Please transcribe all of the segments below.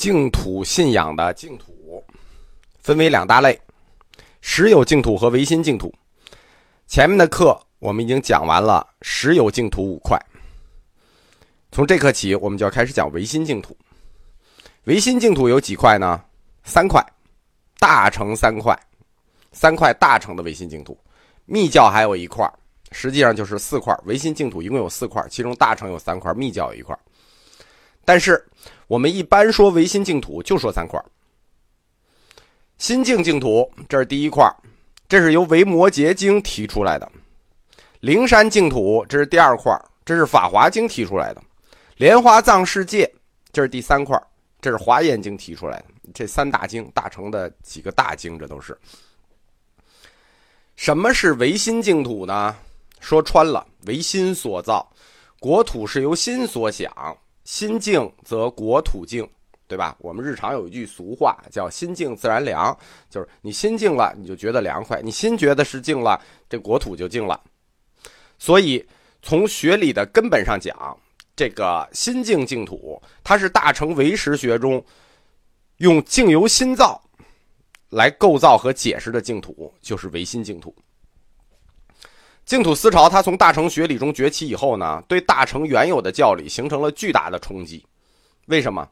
净土信仰的净土分为两大类：实有净土和唯心净土。前面的课我们已经讲完了实有净土五块，从这课起我们就要开始讲唯心净土。唯心净土有几块呢？三块，大乘三块，三块大乘的唯心净土。密教还有一块，实际上就是四块。唯心净土一共有四块，其中大乘有三块，密教有一块。但是，我们一般说唯心净土，就说三块。心净净土，这是第一块，这是由维摩诘经提出来的；灵山净土，这是第二块，这是法华经提出来的；莲花藏世界，这是第三块，这是华严经提出来的。这三大经，大乘的几个大经，这都是。什么是唯心净土呢？说穿了，唯心所造，国土是由心所想。心静则国土静，对吧？我们日常有一句俗话叫“心静自然凉”，就是你心静了，你就觉得凉快；你心觉得是静了，这国土就静了。所以，从学理的根本上讲，这个心静净土，它是大乘唯识学中用静由心造来构造和解释的净土，就是唯心净土。净土思潮，它从大乘学理中崛起以后呢，对大乘原有的教理形成了巨大的冲击。为什么？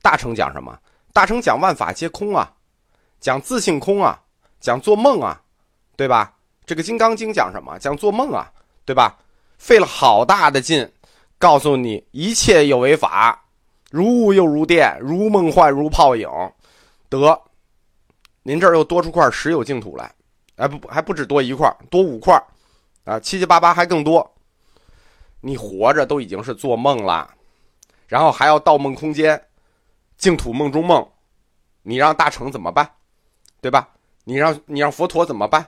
大乘讲什么？大乘讲万法皆空啊，讲自性空啊，讲做梦啊，对吧？这个《金刚经》讲什么？讲做梦啊，对吧？费了好大的劲，告诉你一切有为法，如雾又如电，如梦幻如泡影。得，您这儿又多出块实有净土来，哎不不，还不止多一块，多五块。啊，七七八八还更多，你活着都已经是做梦了，然后还要盗梦空间，净土梦中梦，你让大成怎么办？对吧？你让你让佛陀怎么办？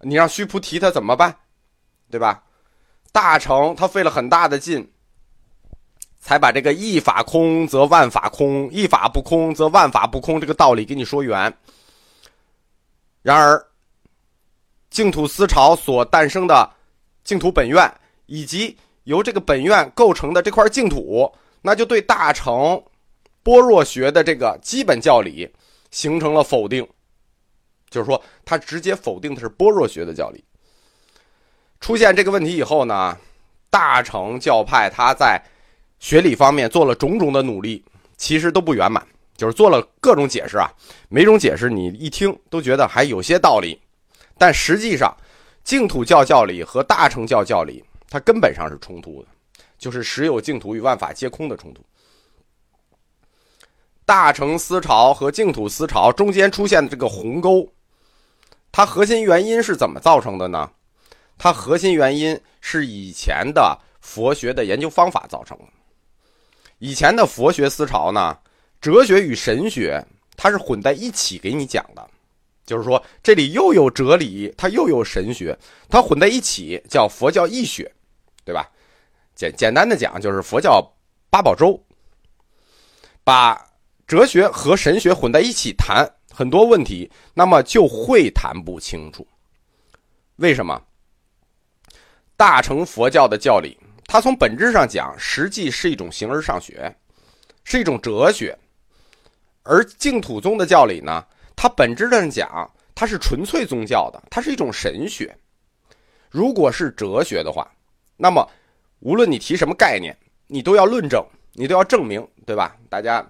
你让须菩提他怎么办？对吧？大成他费了很大的劲，才把这个一法空则万法空，一法不空则万法不空这个道理给你说圆。然而。净土思潮所诞生的净土本愿，以及由这个本愿构成的这块净土，那就对大乘般若学的这个基本教理形成了否定。就是说，他直接否定的是般若学的教理。出现这个问题以后呢，大乘教派他在学理方面做了种种的努力，其实都不圆满，就是做了各种解释啊，每种解释你一听都觉得还有些道理。但实际上，净土教教理和大乘教教理，它根本上是冲突的，就是实有净土与万法皆空的冲突。大乘思潮和净土思潮中间出现的这个鸿沟，它核心原因是怎么造成的呢？它核心原因是以前的佛学的研究方法造成的。以前的佛学思潮呢，哲学与神学它是混在一起给你讲的。就是说，这里又有哲理，它又有神学，它混在一起叫佛教义学，对吧？简简单的讲，就是佛教八宝粥，把哲学和神学混在一起谈很多问题，那么就会谈不清楚。为什么？大乘佛教的教理，它从本质上讲，实际是一种形而上学，是一种哲学，而净土宗的教理呢？它本质上讲，它是纯粹宗教的，它是一种神学。如果是哲学的话，那么无论你提什么概念，你都要论证，你都要证明，对吧？大家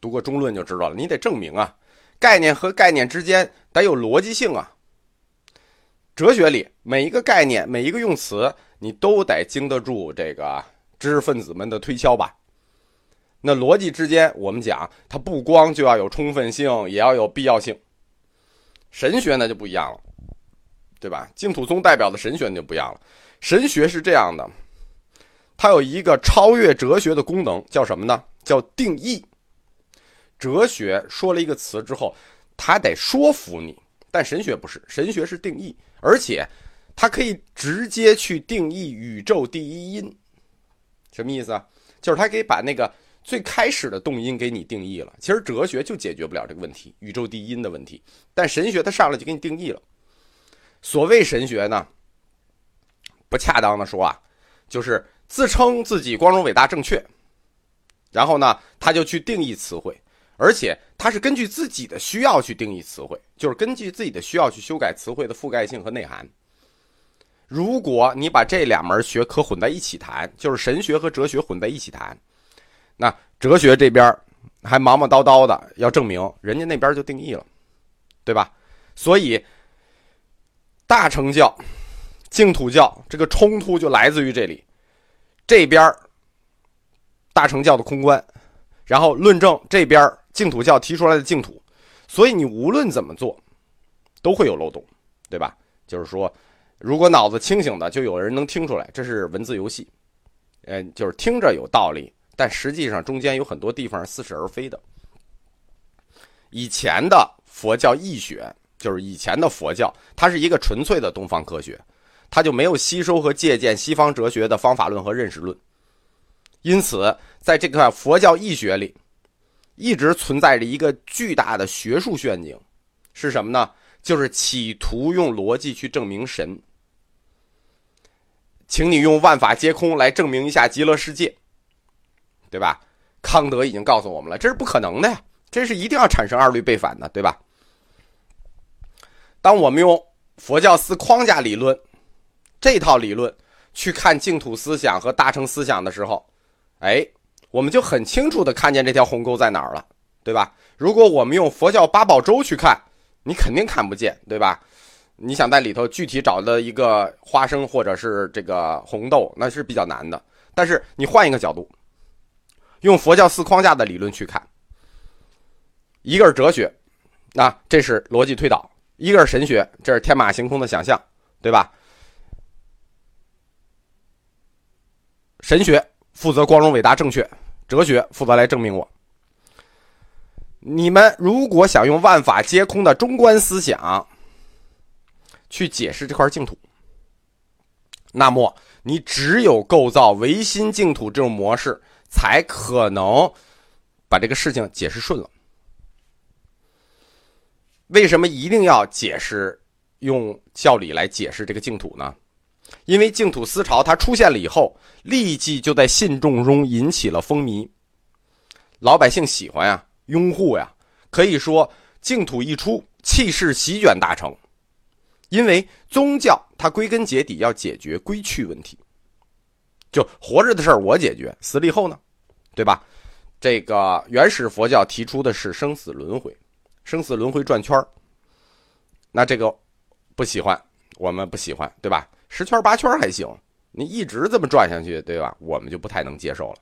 读过中论就知道了，你得证明啊，概念和概念之间得有逻辑性啊。哲学里每一个概念、每一个用词，你都得经得住这个知识分子们的推敲吧。那逻辑之间，我们讲它不光就要有充分性，也要有必要性。神学那就不一样了，对吧？净土宗代表的神学就不一样了。神学是这样的，它有一个超越哲学的功能，叫什么呢？叫定义。哲学说了一个词之后，它得说服你，但神学不是，神学是定义，而且它可以直接去定义宇宙第一因。什么意思啊？就是它可以把那个。最开始的动因给你定义了，其实哲学就解决不了这个问题，宇宙第一因的问题。但神学它上来就给你定义了。所谓神学呢，不恰当的说啊，就是自称自己光荣伟大正确，然后呢，他就去定义词汇，而且他是根据自己的需要去定义词汇，就是根据自己的需要去修改词汇的覆盖性和内涵。如果你把这两门学科混在一起谈，就是神学和哲学混在一起谈，那哲学这边还忙忙叨叨的要证明，人家那边就定义了，对吧？所以大乘教、净土教这个冲突就来自于这里，这边大乘教的空观，然后论证这边净土教提出来的净土，所以你无论怎么做，都会有漏洞，对吧？就是说。如果脑子清醒的，就有人能听出来，这是文字游戏，嗯，就是听着有道理，但实际上中间有很多地方似是而非的。以前的佛教义学，就是以前的佛教，它是一个纯粹的东方科学，它就没有吸收和借鉴西方哲学的方法论和认识论，因此，在这个佛教义学里，一直存在着一个巨大的学术陷阱，是什么呢？就是企图用逻辑去证明神。请你用万法皆空来证明一下极乐世界，对吧？康德已经告诉我们了，这是不可能的呀，这是一定要产生二律背反的，对吧？当我们用佛教四框架理论这套理论去看净土思想和大乘思想的时候，哎，我们就很清楚的看见这条鸿沟在哪儿了，对吧？如果我们用佛教八宝粥去看，你肯定看不见，对吧？你想在里头具体找的一个花生或者是这个红豆，那是比较难的。但是你换一个角度，用佛教四框架的理论去看，一个是哲学，那这是逻辑推导；一个是神学，这是天马行空的想象，对吧？神学负责光荣伟大正确，哲学负责来证明我。你们如果想用万法皆空的中观思想。去解释这块净土，那么你只有构造唯心净土这种模式，才可能把这个事情解释顺了。为什么一定要解释用教理来解释这个净土呢？因为净土思潮它出现了以后，立即就在信众中引起了风靡，老百姓喜欢呀，拥护呀，可以说净土一出，气势席卷大成。因为宗教它归根结底要解决归去问题，就活着的事儿我解决，死了以后呢，对吧？这个原始佛教提出的是生死轮回，生死轮回转圈那这个不喜欢，我们不喜欢，对吧？十圈八圈还行，你一直这么转下去，对吧？我们就不太能接受了。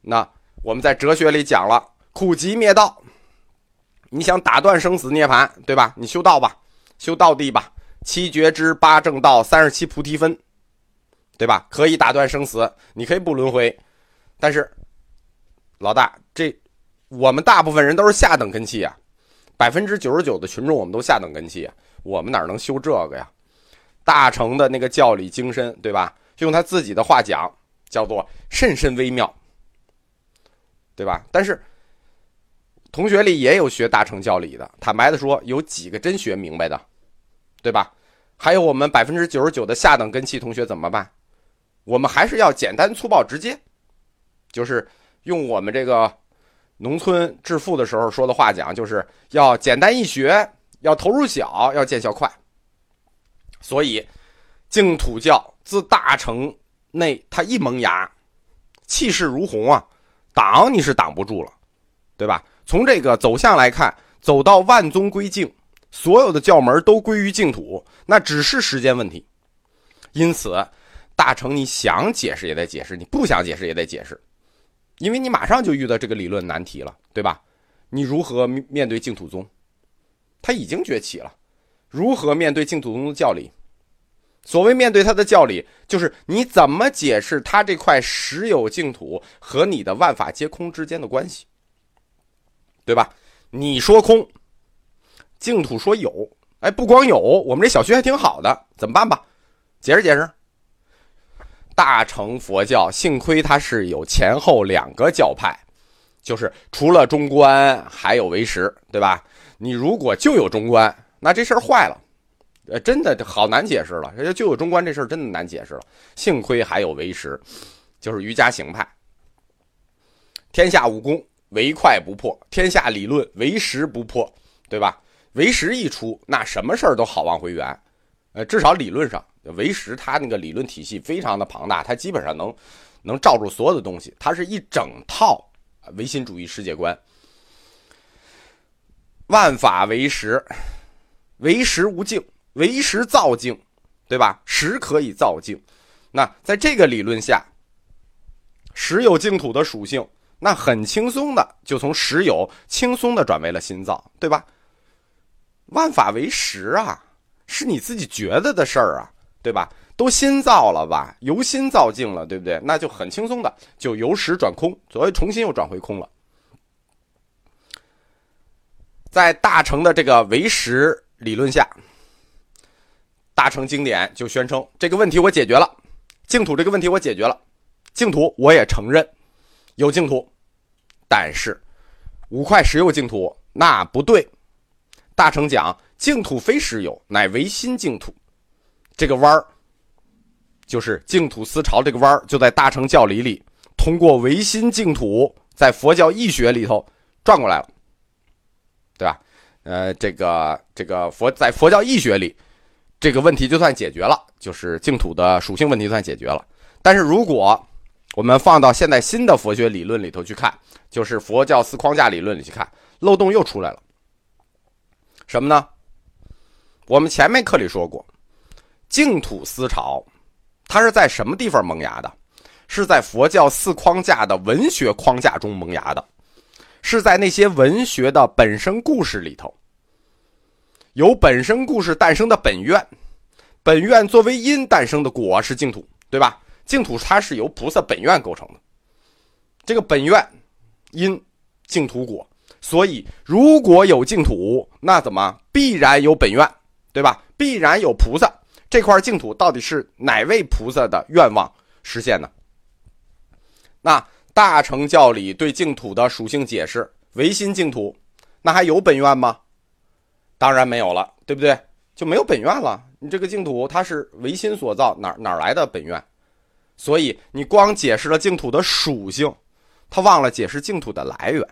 那我们在哲学里讲了苦集灭道，你想打断生死涅槃，对吧？你修道吧。修道地吧，七觉知、八正道、三十七菩提分，对吧？可以打断生死，你可以不轮回。但是，老大，这我们大部分人都是下等根器啊，百分之九十九的群众我们都下等根器啊，我们哪能修这个呀？大乘的那个教理精深，对吧？用他自己的话讲，叫做甚深微妙，对吧？但是。同学里也有学大乘教理的，坦白的说，有几个真学明白的，对吧？还有我们百分之九十九的下等根器同学怎么办？我们还是要简单粗暴直接，就是用我们这个农村致富的时候说的话讲，就是要简单易学，要投入小，要见效快。所以，净土教自大城内它一萌芽，气势如虹啊，挡你是挡不住了，对吧？从这个走向来看，走到万宗归净，所有的教门都归于净土，那只是时间问题。因此，大成你想解释也得解释，你不想解释也得解释，因为你马上就遇到这个理论难题了，对吧？你如何面对净土宗？他已经崛起了，如何面对净土宗的教理？所谓面对他的教理，就是你怎么解释他这块实有净土和你的万法皆空之间的关系？对吧？你说空，净土说有，哎，不光有，我们这小区还挺好的，怎么办吧？解释解释。大乘佛教幸亏它是有前后两个教派，就是除了中观还有唯识，对吧？你如果就有中观，那这事儿坏了，呃，真的好难解释了。人家就有中观这事儿真的难解释了。幸亏还有唯识，就是瑜伽行派。天下武功唯快不破，天下理论唯实不破，对吧？唯实一出，那什么事儿都好往回圆。呃，至少理论上，唯实它那个理论体系非常的庞大，它基本上能能罩住所有的东西，它是一整套唯心主义世界观。万法唯实，唯实无境，唯实造境，对吧？实可以造境。那在这个理论下，实有净土的属性，那很轻松的就从实有轻松的转为了心造，对吧？万法为实啊，是你自己觉得的事儿啊，对吧？都心造了吧，由心造境了，对不对？那就很轻松的就由实转空，所谓重新又转回空了。在大乘的这个唯实理论下，大乘经典就宣称这个问题我解决了。净土这个问题我解决了，净土我也承认有净土，但是五块石有净土那不对。大乘讲净土非实有，乃唯心净土。这个弯儿就是净土思潮，这个弯儿就在大乘教理里，通过唯心净土，在佛教义学里头转过来了，对吧？呃，这个这个佛在佛教义学里。这个问题就算解决了，就是净土的属性问题算解决了。但是如果我们放到现在新的佛学理论里头去看，就是佛教四框架理论里去看，漏洞又出来了。什么呢？我们前面课里说过，净土思潮，它是在什么地方萌芽的？是在佛教四框架的文学框架中萌芽的，是在那些文学的本身故事里头。由本身故事诞生的本愿，本愿作为因诞生的果是净土，对吧？净土它是由菩萨本愿构成的，这个本愿因净土果，所以如果有净土，那怎么必然有本愿，对吧？必然有菩萨这块净土到底是哪位菩萨的愿望实现呢？那大乘教里对净土的属性解释，唯心净土，那还有本愿吗？当然没有了，对不对？就没有本愿了。你这个净土它是唯心所造，哪哪来的本愿？所以你光解释了净土的属性，他忘了解释净土的来源。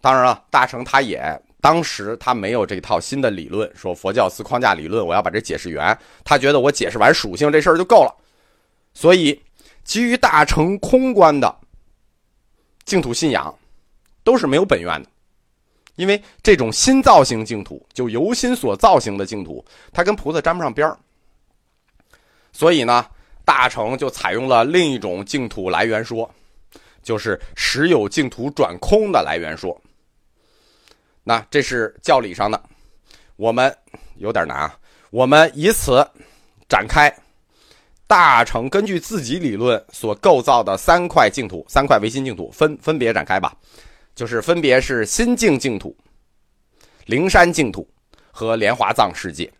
当然了，大乘他也当时他没有这套新的理论，说佛教四框架理论，我要把这解释圆。他觉得我解释完属性这事儿就够了。所以基于大乘空观的净土信仰，都是没有本愿的。因为这种新造型净土，就由心所造型的净土，它跟菩萨沾不上边儿，所以呢，大乘就采用了另一种净土来源说，就是时有净土转空的来源说。那这是教理上的，我们有点难啊。我们以此展开大乘根据自己理论所构造的三块净土，三块唯心净土，分分别展开吧。就是分别是心境净土、灵山净土和莲华藏世界。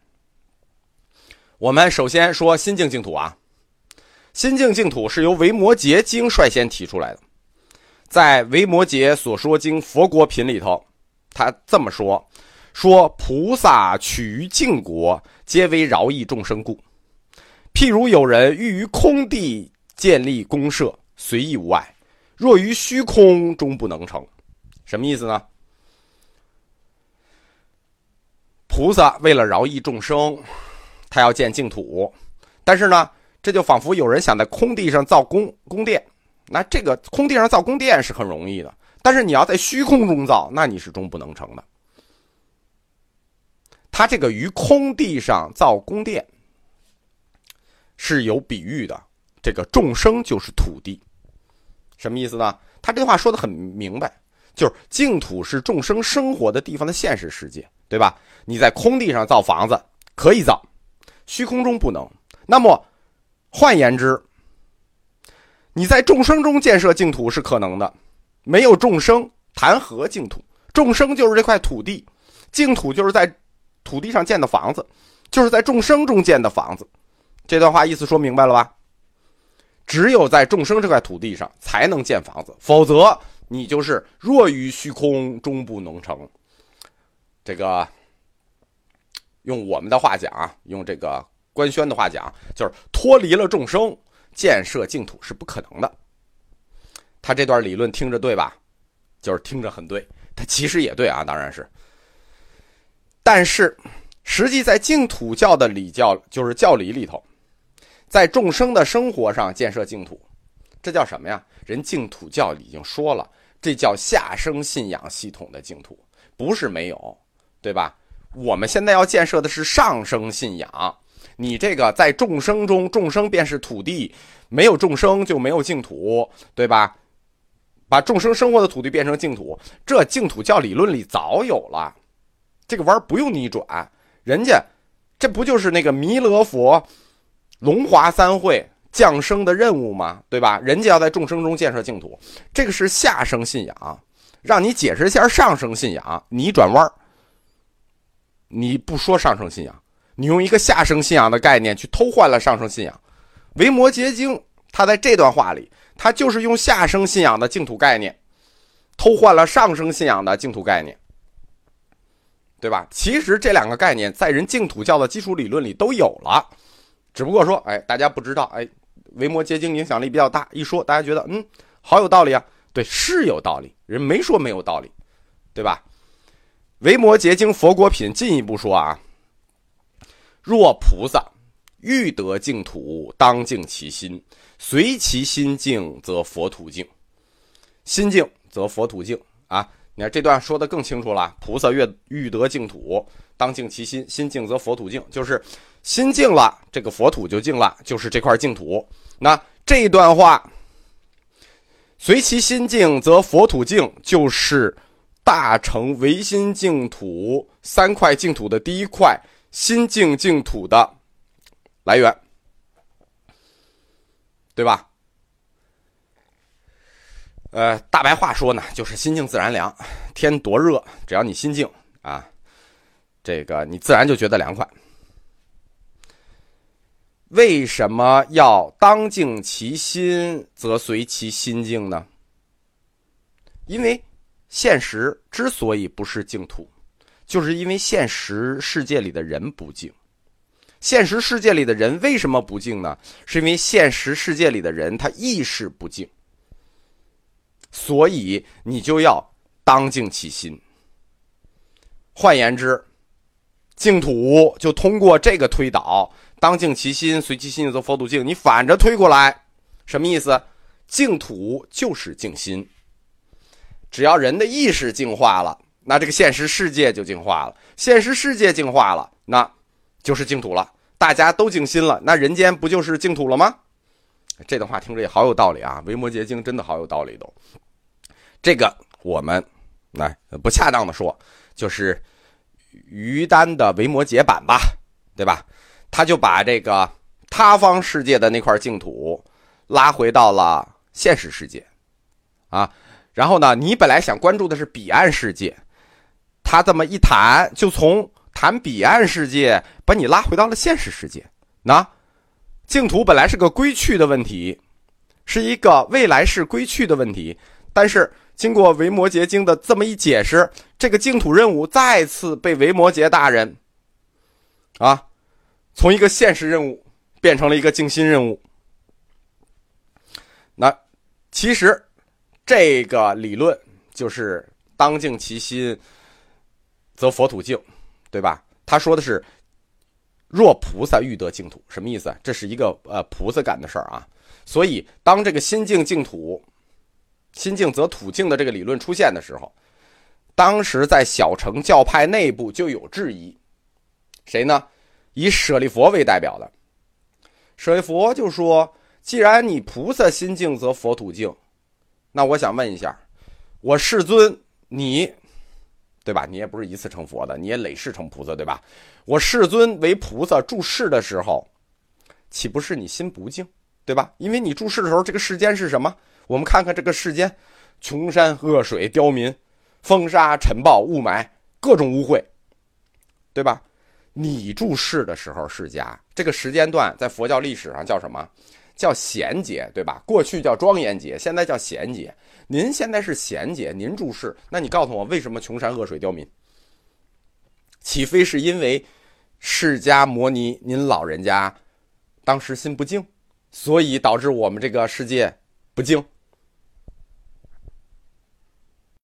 我们首先说心境净土啊，心境净土是由维摩诘经率先提出来的，在维摩诘所说经佛国品里头，他这么说：说菩萨取于净国，皆为饶益众生故。譬如有人欲于空地建立公社，随意无碍；若于虚空，终不能成。什么意思呢？菩萨为了饶益众生，他要建净土，但是呢，这就仿佛有人想在空地上造宫宫殿，那这个空地上造宫殿是很容易的，但是你要在虚空中造，那你是终不能成的。他这个于空地上造宫殿是有比喻的，这个众生就是土地，什么意思呢？他这话说的很明白。就是净土是众生生活的地方的现实世界，对吧？你在空地上造房子可以造，虚空中不能。那么，换言之，你在众生中建设净土是可能的。没有众生，谈何净土？众生就是这块土地，净土就是在土地上建的房子，就是在众生中建的房子。这段话意思说明白了吧？只有在众生这块土地上才能建房子，否则。你就是若于虚空，终不能成。这个用我们的话讲啊，用这个官宣的话讲，就是脱离了众生，建设净土是不可能的。他这段理论听着对吧？就是听着很对，他其实也对啊，当然是。但是，实际在净土教的礼教，就是教理里头，在众生的生活上建设净土，这叫什么呀？人净土教已经说了，这叫下生信仰系统的净土，不是没有，对吧？我们现在要建设的是上生信仰。你这个在众生中，众生便是土地，没有众生就没有净土，对吧？把众生生活的土地变成净土，这净土教理论里早有了，这个弯不用你转，人家这不就是那个弥勒佛龙华三会降生的任务吗？对吧？人家要在众生中建设净土，这个是下生信仰，让你解释一下上生信仰，你转弯你不说上生信仰。你用一个下生信仰的概念去偷换了上生信仰，维摩诘经他在这段话里，他就是用下生信仰的净土概念，偷换了上生信仰的净土概念，对吧？其实这两个概念在人净土教的基础理论里都有了，只不过说，哎，大家不知道，哎，维摩诘经影响力比较大，一说大家觉得，嗯，好有道理啊，对，是有道理，人没说没有道理，对吧？维摩诘经佛国品进一步说啊。若菩萨欲得净土，当净其心，随其心净，则佛土净。心净则佛土净啊！你看这段说的更清楚了。菩萨越欲得净土，当净其心，心净则佛土净，就是心净了，这个佛土就净了，就是这块净土。那这一段话，随其心净，则佛土净，就是大成唯心净土三块净土的第一块。心净净土的来源，对吧？呃，大白话说呢，就是心静自然凉。天多热，只要你心静啊，这个你自然就觉得凉快。为什么要当静其心，则随其心静呢？因为现实之所以不是净土。就是因为现实世界里的人不静，现实世界里的人为什么不敬呢？是因为现实世界里的人他意识不敬，所以你就要当敬其心。换言之，净土就通过这个推导，当敬其心，随其心则佛土净。你反着推过来，什么意思？净土就是净心，只要人的意识净化了。那这个现实世界就净化了，现实世界净化了，那就是净土了。大家都静心了，那人间不就是净土了吗？这段话听着也好有道理啊！维摩诘经真的好有道理都。这个我们来不恰当的说，就是于丹的维摩诘版吧，对吧？他就把这个他方世界的那块净土拉回到了现实世界，啊，然后呢，你本来想关注的是彼岸世界。他这么一谈，就从谈彼岸世界，把你拉回到了现实世界。那净土本来是个归去的问题，是一个未来式归去的问题。但是经过维摩诘经的这么一解释，这个净土任务再次被维摩诘大人啊，从一个现实任务变成了一个静心任务。那其实这个理论就是当静其心。则佛土净，对吧？他说的是，若菩萨欲得净土，什么意思？这是一个呃菩萨干的事儿啊。所以，当这个心净净土，心净则土净的这个理论出现的时候，当时在小乘教派内部就有质疑。谁呢？以舍利佛为代表的，舍利佛就说：既然你菩萨心净则佛土净，那我想问一下，我世尊你。对吧？你也不是一次成佛的，你也累世成菩萨，对吧？我世尊为菩萨住世的时候，岂不是你心不净，对吧？因为你住世的时候，这个世间是什么？我们看看这个世间，穷山恶水、刁民、风沙尘暴、雾霾，各种污秽，对吧？你住世的时候，是家这个时间段在佛教历史上叫什么？叫贤劫，对吧？过去叫庄严劫，现在叫贤劫。您现在是贤姐，您注释，那你告诉我，为什么穷山恶水刁民？岂非是因为释迦摩尼您老人家当时心不静，所以导致我们这个世界不静，